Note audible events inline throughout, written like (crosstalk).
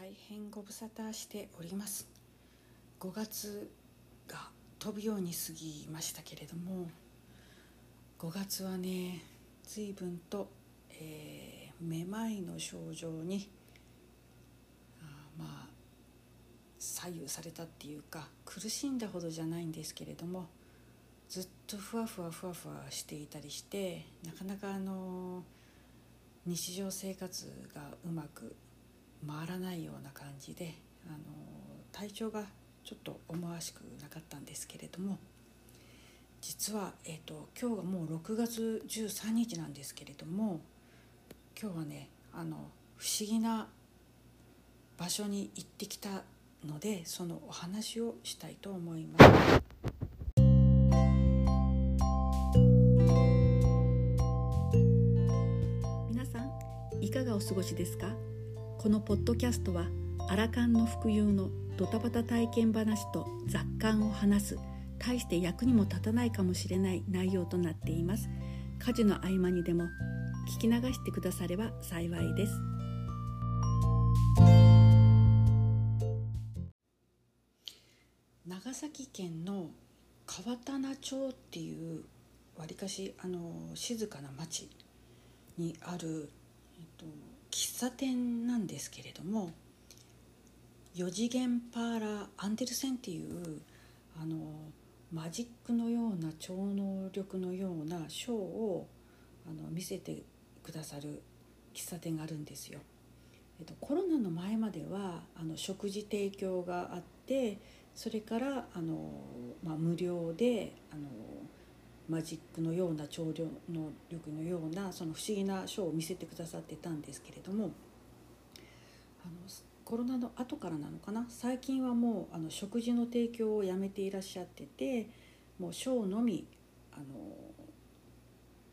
大変ご無沙汰しております。5月が飛ぶように過ぎましたけれども5月はね随分と、えー、めまいの症状にあまあ左右されたっていうか苦しんだほどじゃないんですけれどもずっとふわふわふわふわしていたりしてなかなかあの日常生活がうまく回らないような感じであの体調がちょっと思わしくなかったんですけれども実は、えーと、今日がもう6月13日なんですけれども今日はねあの不思議な場所に行ってきたのでそのお話をしたいと思います。皆さんいかがお過ごしですか？このポッドキャストはアラカンの服用のドタバタ体験話と雑感を話す。大して役にも立たないかもしれない内容となっています。家事の合間にでも聞き流してくだされば幸いです。長崎県の川棚町っていうわりかしあの静かな町にある、えっと、喫茶店なんですけれども4次元パーラーアンデルセンっていうあのマジックのような超能力のようなショーをあの見せてくださる喫茶店があるんですよ。えっと、コロナの前まではあの食事提供があってそれからあの、まあ、無料であのマジックのような超能力のようなその不思議なショーを見せてくださってたんですけれどもあのコロナの後からなのかな？最近はもうあの食事の提供をやめていらっしゃっててもうショーのみあの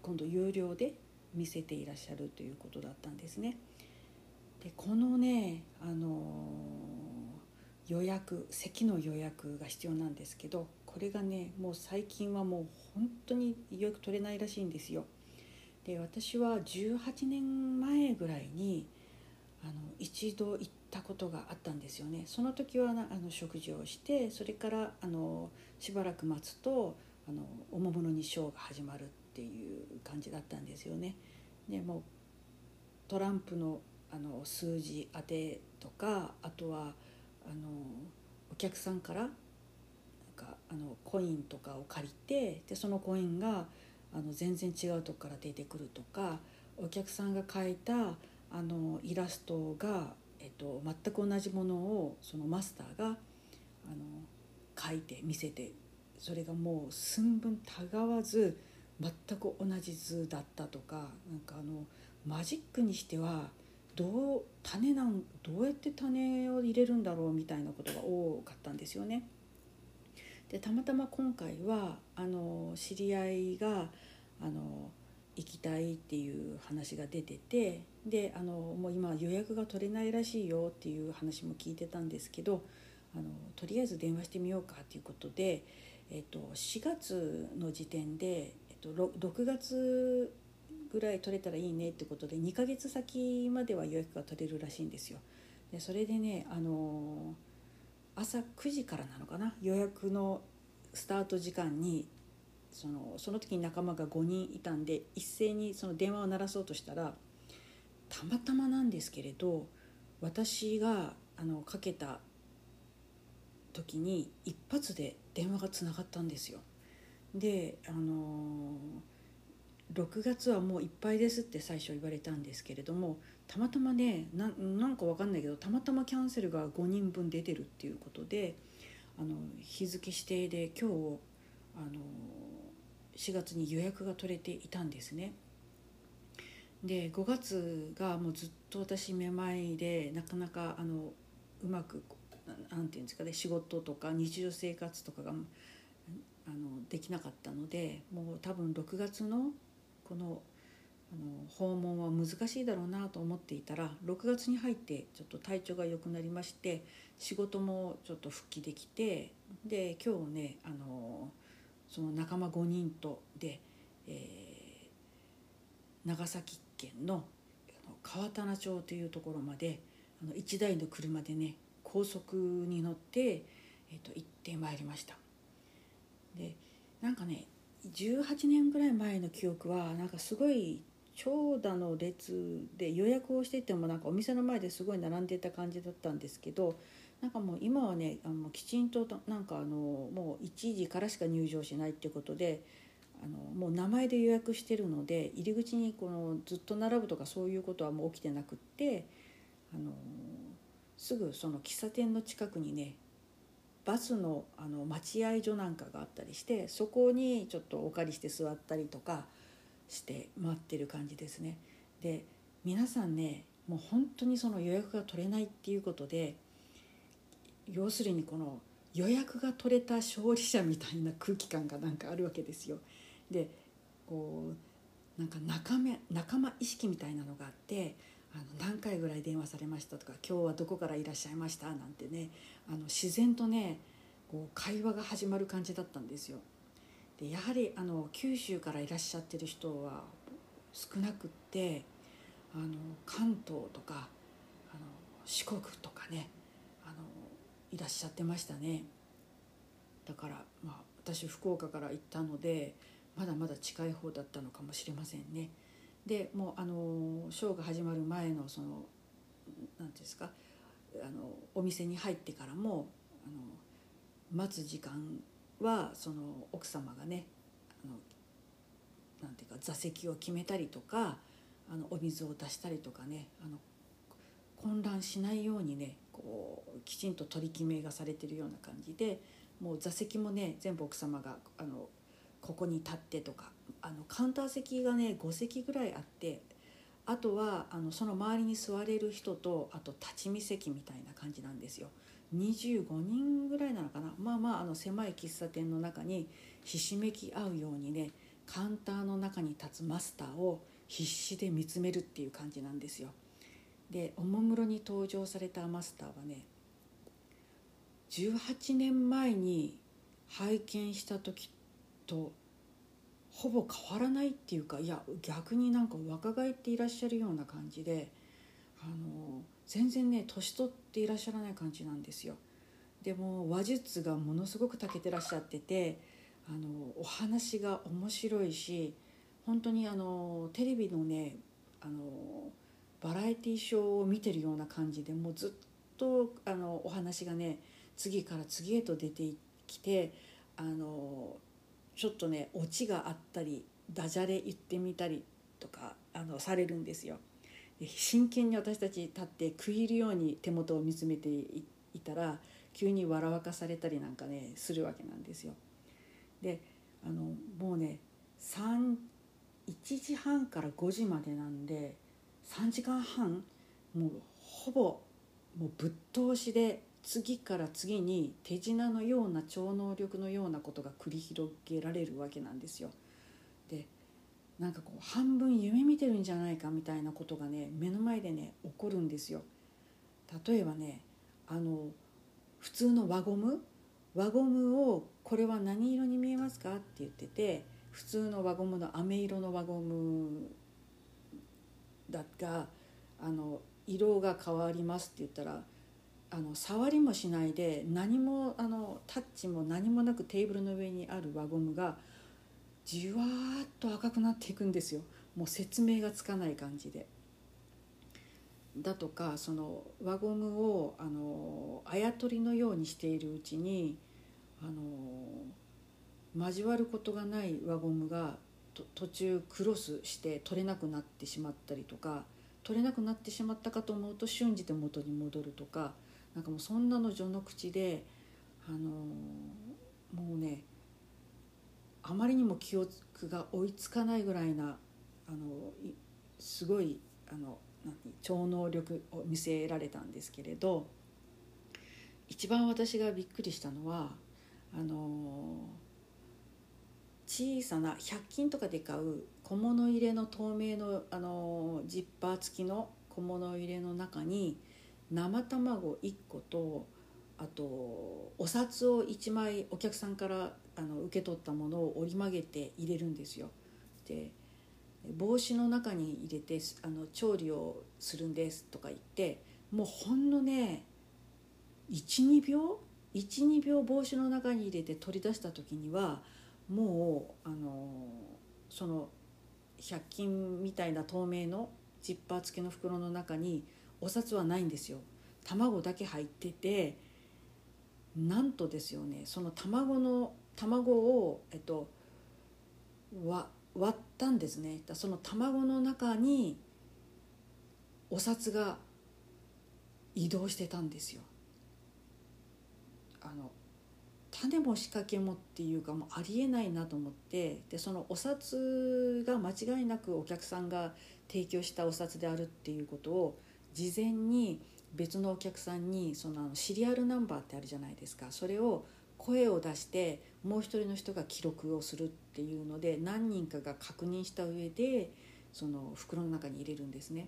今度有料で見せていらっしゃるということだったんですね。でこのねあの予約席の予約が必要なんですけどこれがねもう最近はもう本当に予約取れないらしいんですよ。で私は18年前ぐらいにあの一度行ったことがあったんですよね。その時はあの食事をしてそれからあのしばらく待つとあのおもむろにショーが始まるっていう感じだったんですよね。でもトランプのあの数字当てとかあとはあのお客さんからかあのコインとかを借りてでそのコインがあの全然違うとこから出てくるとかお客さんが描いたあのイラストが、えっと、全く同じものをそのマスターがあの描いて見せてそれがもう寸分たがわず全く同じ図だったとかなんかあのマジックにしてはどう種なんどうやって種を入れるんだろうみたいなことが多かったんですよね。でたまたま今回はあの知り合いがあの行きたいっていう話が出ててであのもう今予約が取れないらしいよっていう話も聞いてたんですけどあのとりあえず電話してみようかっていうことで、えっと、4月の時点で、えっと、6月ぐらい取れたらいいねってことで2ヶ月先までは予約が取れるらしいんですよ。でそれでねあの朝9時からなのかな？予約のスタート時間にそのその時に仲間が5人いたんで一斉にその電話を鳴らそうとしたらたまたまなんですけれど私があのかけた時に一発で電話がつながったんですよ。であのー6月はもういっぱいですって最初言われたんですけれどもたまたまねなんか分かんないけどたまたまキャンセルが5人分出てるっていうことであの日付指定で今日あの4月に予約が取れていたんですね。で5月がもうずっと私めまいでなかなかあのうまくなんていうんですかね仕事とか日常生活とかがあのできなかったのでもう多分6月のこのあの訪問は難しいだろうなと思っていたら6月に入ってちょっと体調が良くなりまして仕事もちょっと復帰できてで今日ねあのその仲間5人とで、えー、長崎県の川棚町というところまであの1台の車でね高速に乗って、えー、と行ってまいりました。でなんかね18年ぐらい前の記憶はなんかすごい長蛇の列で予約をしててもなんかお店の前ですごい並んでた感じだったんですけどなんかもう今はねあのきちんとなんかあのもう1時からしか入場しないっていうことであのもう名前で予約してるので入り口にこのずっと並ぶとかそういうことはもう起きてなくってあのすぐその喫茶店の近くにねバスのあの待合所なんかがあったりしてそこにちょっとお借りして座ったりとかして待ってる感じですね。で皆さんねもう本当にその予約が取れないっていうことで要するにこの予約が取れた勝利者みたいな空気感がなんかあるわけですよ。でこうなんか仲間仲間意識みたいなのがあってあの何回ぐらい電話されましたとか今日はどこからいらっしゃいましたなんてねあの自然とねこう会話が始まる感じだったんですよ。でやはりあの九州からいらっしゃってる人は少なくってあの関東とかあの四国とかねあのいらっしゃってましたね。だから、まあ、私福岡から行ったのでまだまだ近い方だったのかもしれませんね。でもうあのショーが始まる前のその何ていうんですかあのお店に入ってからもあの待つ時間はその奥様がねあのなんていうか座席を決めたりとかあのお水を出したりとかねあの混乱しないようにねこうきちんと取り決めがされてるような感じでもう座席もね全部奥様があのここに立ってとかあのカウンター席がね5席ぐらいあってあとはあのその周りに座れる人とあと立ち見席みたいな感じなんですよ。25人ぐらいなのかな？まあまああの狭い喫茶店の中にひしめき合うようにねカウンターの中に立つマスターを必死で見つめるっていう感じなんですよ。でおもむろに登場されたマスターはね18年前に拝見した時とほぼ変わらないっていうかいや逆になんか若返っていらっしゃるような感じであの全然ね年取っていらっしゃらない感じなんですよ。でも話術がものすごく長けてらっしゃっててあのお話が面白いし本当にあのテレビのねあのバラエティーショーを見てるような感じでもうずっとあのお話がね次から次へと出てきてあのちょっとねオチがあったりダジャレ言ってみたりとかあのされるんですよ。真剣に私たち立って食い入るように手元を見つめていたら急に笑わかされたりなんかねするわけなんですよ。であのもうね1時半から5時までなんで3時間半もうほぼもうぶっ通しで次から次に手品のような超能力のようなことが繰り広げられるわけなんですよ。でなんかこう半分夢見てるんじゃないかみたいなことがね目の前でね起こるんですよ。例えばねあの普通の輪ゴム？輪ゴムを「これは何色に見えますか?」って言ってて普通の輪ゴムの飴色の輪ゴムだがあの色が変わりますって言ったらあの触りもしないで何もあのタッチも何もなくテーブルの上にある輪ゴムがじわーっと赤くなっていくんですよもう説明がつかない感じで。だとかその輪ゴムをあのあやとりのようにしているうちにあの交わることがない輪ゴムが途中クロスして取れなくなってしまったりとか取れなくなってしまったかと思うと瞬時で元に戻るとかなんかもうそんなの序の口であのもうねあまりにも記憶が追いつかないぐらいなあのすごいあの超能力を見せられたんですけれど一番私がびっくりしたのはあの小さな100均とかで買う小物入れの透明のあのジッパー付きの小物入れの中に生卵1個とあとお札を1枚お客さんからあの受け取ったものを折り曲げて入れるんですよ。で帽子の中に入れてあの調理をするんですとか言ってもうほんのね12秒12秒帽子の中に入れて取り出した時にはもうあのその100均みたいな透明のジッパー付きの袋の中にお札はないんですよ卵だけ入っててなんとですよねその卵の卵を、えっと、割ったんですね。その卵の中にお札が移動してたんですよ。あの種も仕掛けもっていうかもうありえないなと思ってでそのお札が間違いなくお客さんが提供したお札であるっていうことを事前に別のお客さんにそのシリアルナンバーってあるじゃないですか。それを声を出してもう一人の人が記録をするっていうので何人かが確認した上でその袋の中に入れるんですね。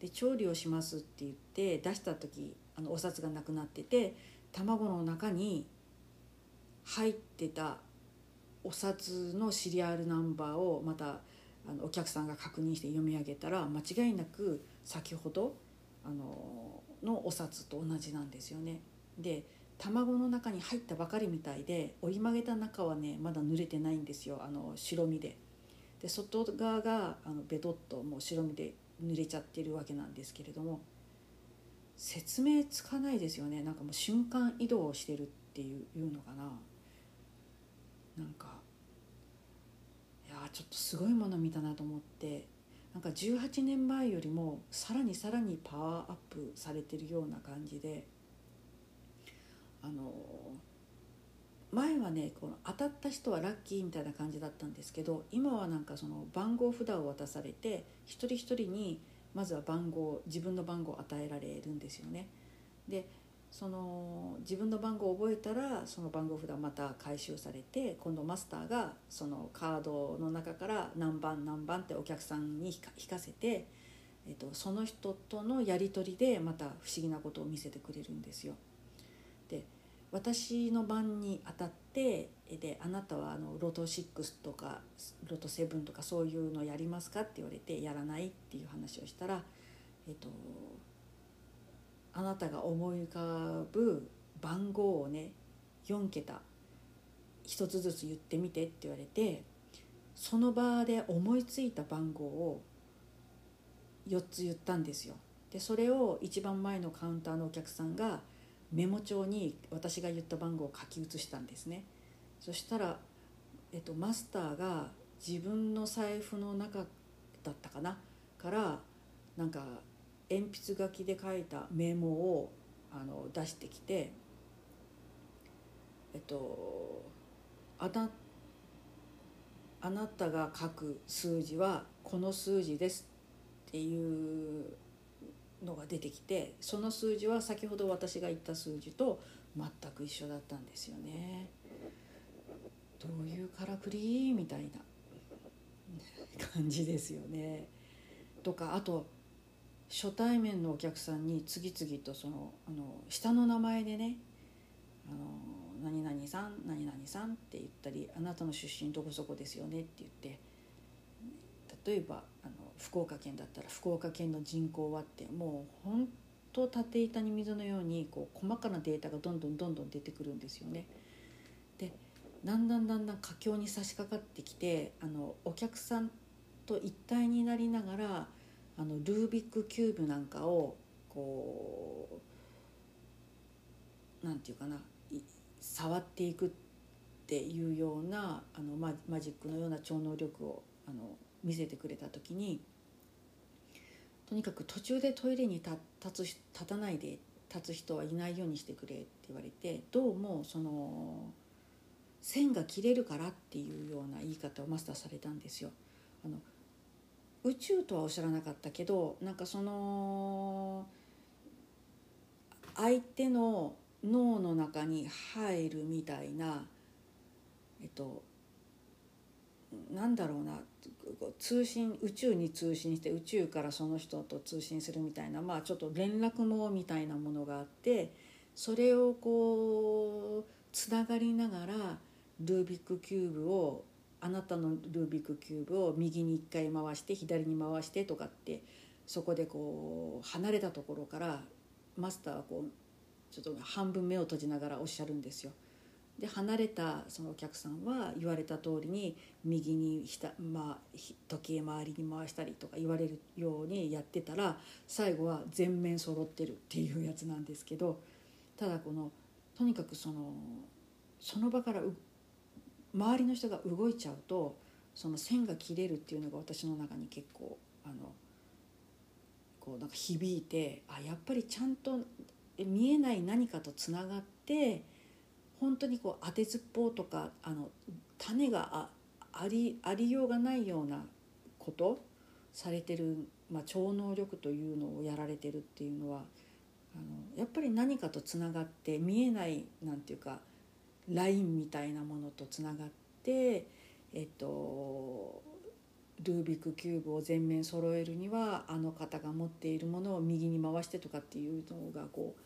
で調理をしますって言って出した時あのお札がなくなってて卵の中に入ってたお札のシリアルナンバーをまたあのお客さんが確認して読み上げたら間違いなく先ほどあののお札と同じなんですよね。で卵の中に入ったばかりみたいで折り曲げた中はねまだ濡れてないんですよあの白身で。で外側があのベトっともう白身で濡れちゃってるわけなんですけれども説明つかないですよね。なんかもう瞬間移動してるっていうのかな。なんかいやちょっとすごいもの見たなと思って。なんか18年前よりもさらにさらにパワーアップされてるような感じで。あの前はねこの当たった人はラッキーみたいな感じだったんですけど今はなんかその番号札を渡されて一人一人にまずは番号自分の番号を与えられるんですよね。でその自分の番号を覚えたらその番号札また回収されて今度マスターがそのカードの中から何番何番ってお客さんに引かせて、えっと、その人とのやり取りでまた不思議なことを見せてくれるんですよ。私の番に当たってであなたはあのロト6とかロト7とかそういうのやりますかって言われてやらないっていう話をしたら、えっと、あなたが思い浮かぶ番号をね4桁一つずつ言ってみてって言われてその場で思いついた番号を4つ言ったんですよ。でそれを一番前のカウンターのお客さんがメモ帳に私が言った番号を書き写したんですね。そしたら、えっと、マスターが自分の財布の中だったかな？からなんか鉛筆書きで書いたメモをあの出してきてえっとあなあなたが書く数字はこの数字ですっていうのが出てきてその数字は先ほど私が言った数字と全く一緒だったんですよね。どういうからくりみたいな感じですよね。とかあと初対面のお客さんに次々とそのあの下の名前でね「あの何々さん何々さん」って言ったり「あなたの出身どこそこですよね」って言って例えばあの福岡県だったら福岡県の人口はってもう本当縦板に水のようにこう細かなデータがどんどんどんどん出てくるんですよね。でだんだんだんだん佳境に差し掛かってきてあのお客さんと一体になりながらあのルービックキューブなんかをこうなんていうかな触っていくっていうようなあのママジックのような超能力をあの見せてくれた時にとにかく途中でトイレに立つ立たないで立つ人はいないようにしてくれって言われてどうもその線が切れるからっていうような言い方をマスターされたんですよ。あの宇宙とはおっしゃらなかったけどなんかその相手の脳の中に入るみたいなえっとなんだろうな通信宇宙に通信して宇宙からその人と通信するみたいなまあちょっと連絡網みたいなものがあってそれをこうつながりながらルービックキューブをあなたのルービックキューブを右に1回回して左に回してとかってそこでこう離れたところからマスターはこうちょっと半分目を閉じながらおっしゃるんですよ。で離れたそのお客さんは言われた通りに右にひた、まあ、時計回りに回したりとか言われるようにやってたら最後は全面揃ってるっていうやつなんですけどただこのとにかくそのその場から周りの人が動いちゃうとその線が切れるっていうのが私の中に結構あのこうなんか響いてあやっぱりちゃんと見えない何かとつながって本当にこう当てずっぽうとかあの種があありありようがないようなことされてる、まあ、超能力というのをやられてるっていうのはあのやっぱり何かとつながって見えないなんていうかラインみたいなものとつながってえっとルービックキューブを全面揃えるにはあの方が持っているものを右に回してとかっていうのがこう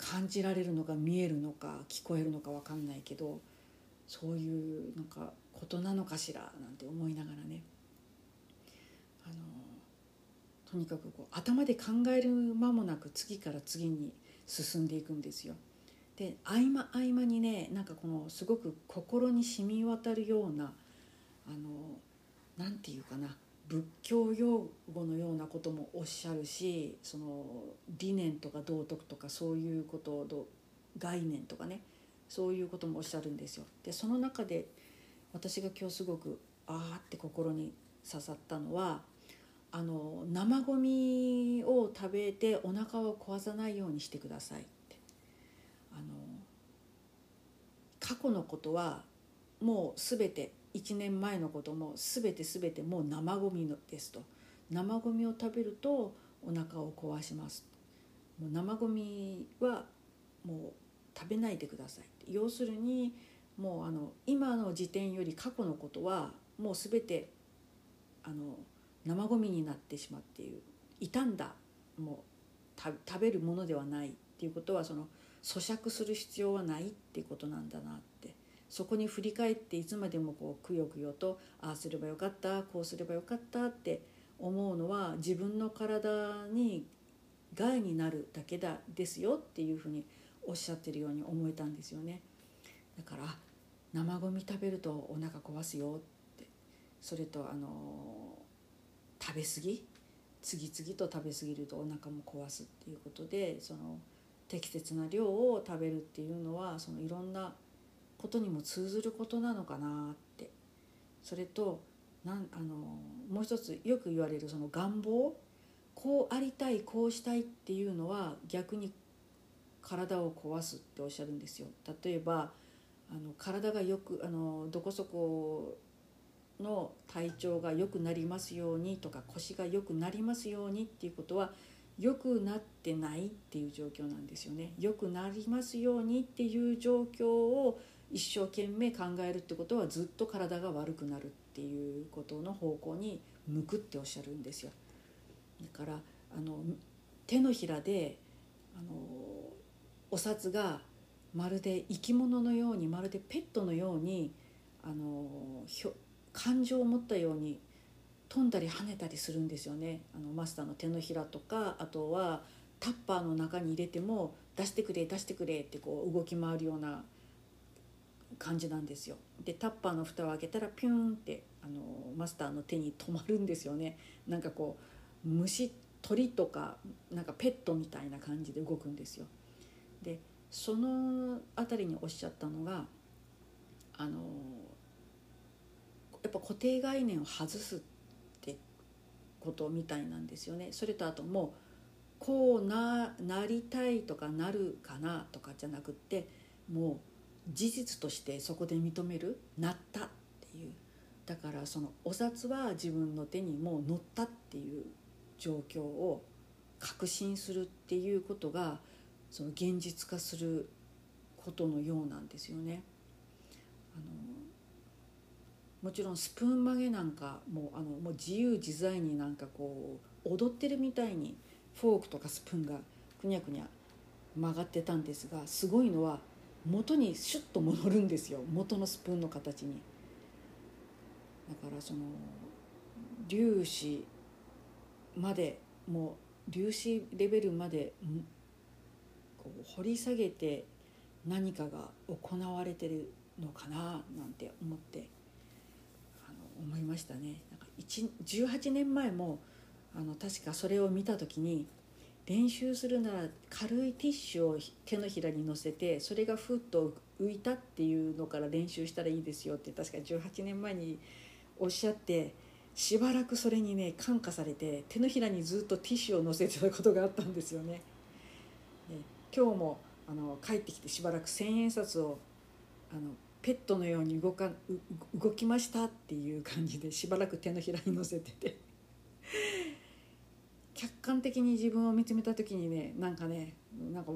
感じられるのか見えるのか聞こえるのか分かんないけどそういうなんかことなのかしらなんて思いながらねあのとにかくこう頭で考える間もなく次から次に進んでいくんですよ。で合間合間にねなんかこのすごく心に染み渡るようなあのなていうかな仏教用語のようなこともおっしゃるしその理念とか道徳とかそういうことを概念とかねそういうこともおっしゃるんですよ。でその中で私が今日すごくああって心に刺さったのはあの生ゴミを食べてお腹を壊さないようにしてくださいってあの過去のことはもう全て1年前のことも全て全てもう生ゴミですと。生ゴミを食べるとお腹を壊します。もう生ゴミはもう食べないでください要するにもうあの今の時点より過去のことはもう全てあの生ゴミになってしまっている。傷んだもう食べるものではないっていうことはその咀嚼する必要はないっていうことなんだなって。そこに振り返っていつまでもこうくよくよとああすればよかったこうすればよかったって思うのは自分の体に害になるだけだですよっていうふうにおっしゃってるように思えたんですよね。だから生ゴミ食べるとお腹壊すよってそれとあの食べ過ぎ次々と食べ過ぎるとお腹も壊すっていうことでその適切な量を食べるっていうのはそのいろんなことにも通ずることなのかなってそれとなんあのもう一つよく言われるその願望こうありたいこうしたいっていうのは逆に体を壊すっておっしゃるんですよ。例えばあの体がよくあのどこそこの体調が良くなりますようにとか腰が良くなりますようにっていうことは良くなってないっていう状況なんですよね。良くなりますようにっていう状況を一生懸命考えるってことはずっと体が悪くなるっていうことの方向に向くっておっしゃるんですよ。だからあの手のひらであのお札がまるで生き物のようにまるでペットのようにあの感情を持ったように飛んだり跳ねたりするんですよねあのマスターの手のひらとかあとはタッパーの中に入れても出してくれ出してくれってこう動き回るような感じなんですよ。でタッパーの蓋を開けたらピューンってあのマスターの手に止まるんですよね。なんかこう虫鳥とかなんかペットみたいな感じで動くんですよ。でその辺りにおっしゃったのがあのやっぱ固定概念を外すってことみたいなんですよね。それとあともうこうななりたいとかなるかなとかじゃなくってもう事実としてそこで認めるなったっていうだからそのお札は自分の手にもう乗ったっていう状況を確信するっていうことがその現実化することのようなんですよね。あのもちろんスプーン曲げなんかもあのもう自由自在になんかこう踊ってるみたいにフォークとかスプーンがくにゃくにゃ曲がってたんですがすごいのは元にシュッと戻るんですよ元のスプーンの形に。だからその粒子までもう粒子レベルまでこう掘り下げて何かが行われてるのかななんて思ってあの思いましたね。なんか18年前もあの確かそれを見た時に練習するなら軽いティッシュを手のひらに乗せてそれがふっと浮いたっていうのから練習したらいいですよって確か18年前におっしゃってしばらくそれにね感化されて手のひらにずっとティッシュを乗せてたことがあったんですよね。今日もあの帰ってきてしばらく千円札をあのペットのように動か動きましたっていう感じでしばらく手のひらに乗せてて客観的に自分を見つめた時にねなんかねなんか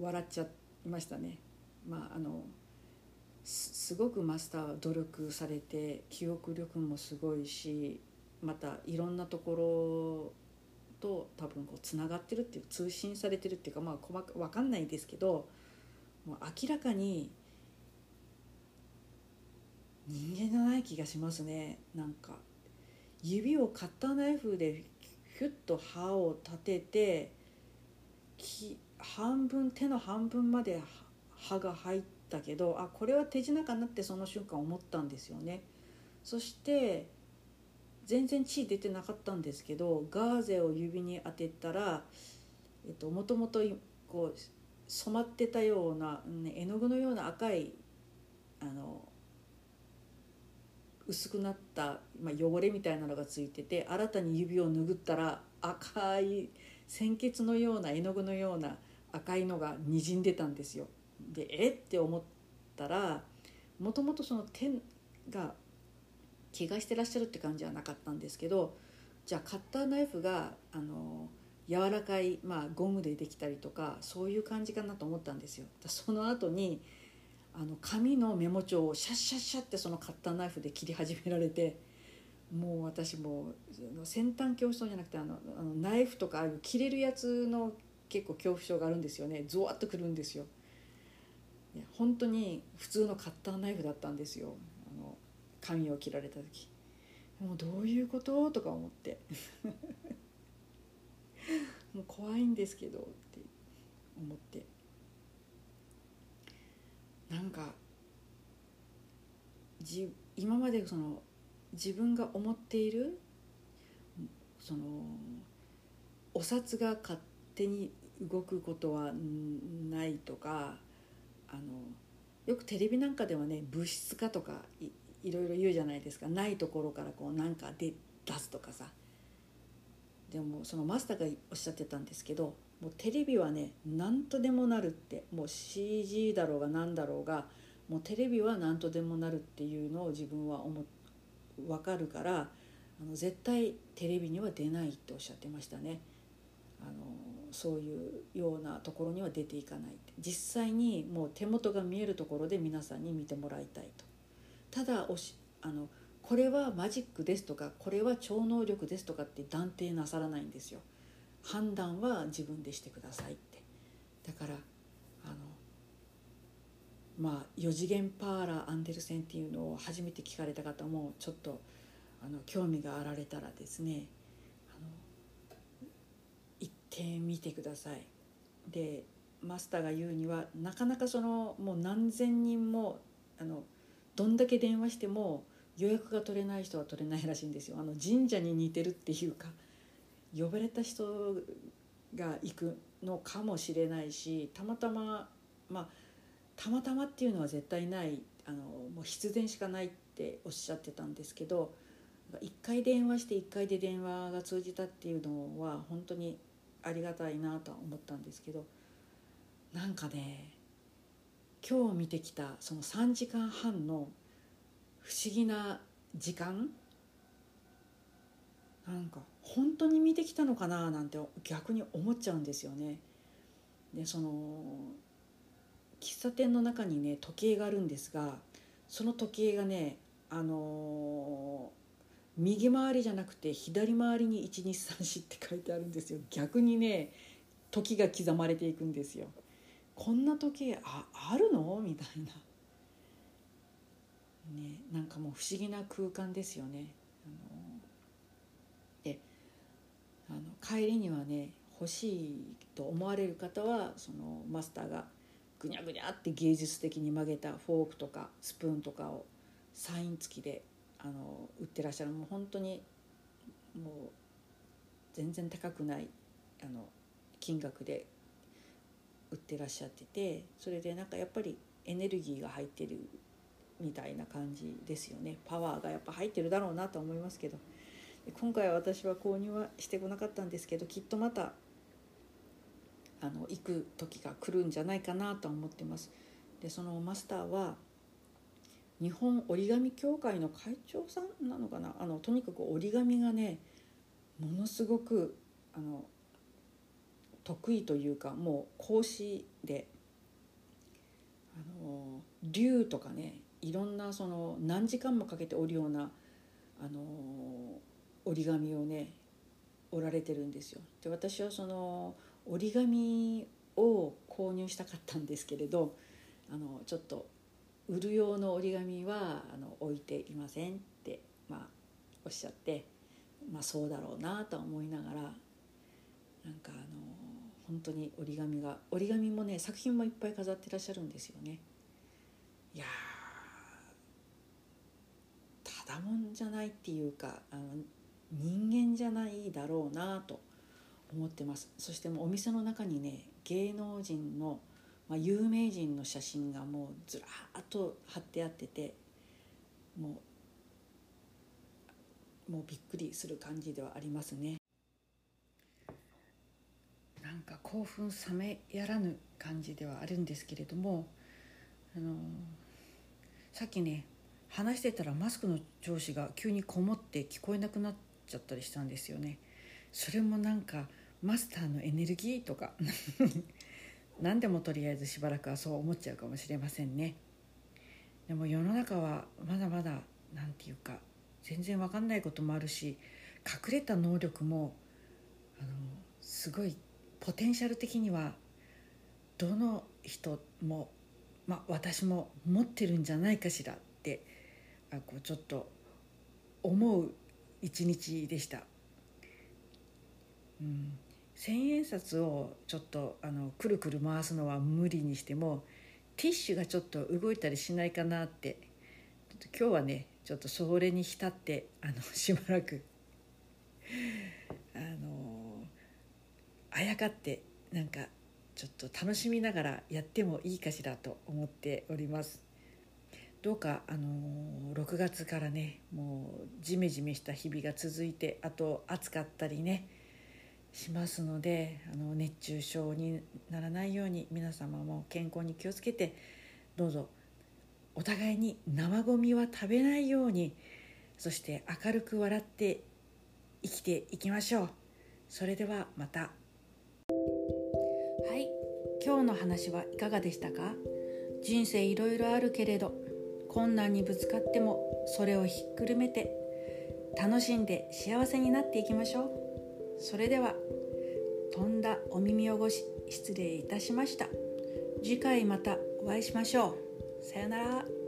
笑っちゃいましたね。まああのすごくマスターは努力されて記憶力もすごいしまたいろんなところと多分こうつながってるっていう通信されてるっていうかまあ細か分かんないですけどもう明らかに人間じゃない気がしますねなんか指をカッターナイフでヒュッと刃を立てて半分手の半分まで刃が入ったけどあこれは手品かなってその瞬間思ったんですよね。そして全然血出てなかったんですけどガーゼを指に当てたらもともとこう染まってたような、絵の具のような赤いあの薄くなった、まあ、汚れみたいなのがついてて新たに指を拭ったら赤い鮮血のような絵の具のような赤いのがにじんでたんですよ。でえ？って思ったらもともとその手が怪我してらっしゃるって感じはなかったんですけどじゃあカッターナイフがあの柔らかい、まあ、ゴムでできたりとかそういう感じかなと思ったんですよ。その後にあの紙のメモ帳をシャッシャッシャッってそのカッターナイフで切り始められてもう私も先端恐怖症じゃなくてあのあのナイフとかあ切れるやつの結構恐怖症があるんですよね。ゾワッとくるんですよ。本当に普通のカッターナイフだったんですよ。あの紙を切られた時。もうどういうこと？とか思って。(laughs) もう怖いんですけどって思って。なんかじ今までその自分が思っているそのお札が勝手に動くことはないとかあのよくテレビなんかではね物質化とかいいろいろ言うじゃないですか。ないところからこうなんかで出すとかさ。でもそのマスターがおっしゃってたんですけどもうテレビはね何とでもなるってもう CG だろうが何だろうがもうテレビは何とでもなるっていうのを自分は思分かるからあの絶対テレビには出ないっておっしゃってましたね。あのそういうようなところには出ていかない実際にもう手元が見えるところで皆さんに見てもらいたいと。ただおしあのこれはマジックですとかこれは超能力ですとかって断定なさらないんですよ。判断は自分でしてくださいって。だからあのまあ4次元パーラーアンデルセンっていうのを初めて聞かれた方もちょっとあの興味があられたらですね行ってみてください。でマスターが言うにはなかなかそのもう何千人もあのどんだけ電話しても予約が取れない人は取れないらしいんですよ。あの神社に似てるっていうか。呼ばれた人が行くのかもしれないしたまたままあたまたまっていうのは絶対ないあのもう必然しかないっておっしゃってたんですけど1回電話して1回で電話が通じたっていうのは本当にありがたいなとは思ったんですけどなんかね今日見てきたその3時間半の不思議な時間なんか本当に見てきたのかななんて逆に思っちゃうんですよね。でその喫茶店の中にね時計があるんですがその時計がねあのー、右回りじゃなくて左回りに1234って書いてあるんですよ。逆にね時が刻まれていくんですよ。こんな時計ああるの？みたいな。ねなんかもう不思議な空間ですよね。あの帰りにはね欲しいと思われる方はそのマスターがぐにゃぐにゃって芸術的に曲げたフォークとかスプーンとかをサイン付きであの売ってらっしゃる。もう本当にもう全然高くないあの金額で売ってらっしゃっててそれでなんかやっぱりエネルギーが入ってるみたいな感じですよね。パワーがやっぱ入ってるだろうなと思いますけど。今回私は購入はしてこなかったんですけどきっとまたあの行く時が来るんじゃないかなと思ってます。でそのマスターは日本折り紙協会の会長さんなのかな？あのとにかく折り紙がねものすごくあの得意というかもう講師であの竜とかねいろんなその何時間もかけて折るようなあの折り紙をね折られてるんですよ。で私はその折り紙を購入したかったんですけれどあのちょっと売る用の折り紙はあの置いていませんって、まあ、おっしゃって、まあ、そうだろうなとは思いながらなんかあの本当に折り紙が折り紙もね作品もいっぱい飾ってらっしゃるんですよね。いやただもんじゃないっていうかあの人間じゃないだろうなと思ってます。そしてもうお店の中にね芸能人の、まあ、有名人の写真がもうずらーっと貼ってあっててもうもうびっくりする感じではありますね。なんか興奮冷めやらぬ感じではあるんですけれどもあのさっきね話してたらマスクの調子が急にこもって聞こえなくなっちゃったりしたんですよね。それもなんかマスターのエネルギーとか (laughs) 何でもとりあえずしばらくはそう思っちゃうかもしれませんね。でも世の中はまだまだ何て言うか全然わかんないこともあるし隠れた能力もあのすごいポテンシャル的にはどの人も、まあ、私も持ってるんじゃないかしらってあこうちょっと思う一日でした。うん。千円札をちょっとあのくるくる回すのは無理にしてもティッシュがちょっと動いたりしないかなって。今日はねちょっとそれに浸ってあの (laughs) しばらくあのあやかってなんかちょっと楽しみながらやってもいいかしらと思っております。どうかあの6月からねもうジメジメした日々が続いてあと暑かったりねしますのであの熱中症にならないように皆様も健康に気をつけてどうぞお互いに生ゴミは食べないようにそして明るく笑って生きていきましょう。それではまた。はい。今日の話はいかがでしたか？人生いろいろあるけれど困難にぶつかってもそれをひっくるめて楽しんで幸せになっていきましょう。それでは飛んだお耳汚し失礼いたしました。次回またお会いしましょう。さよなら。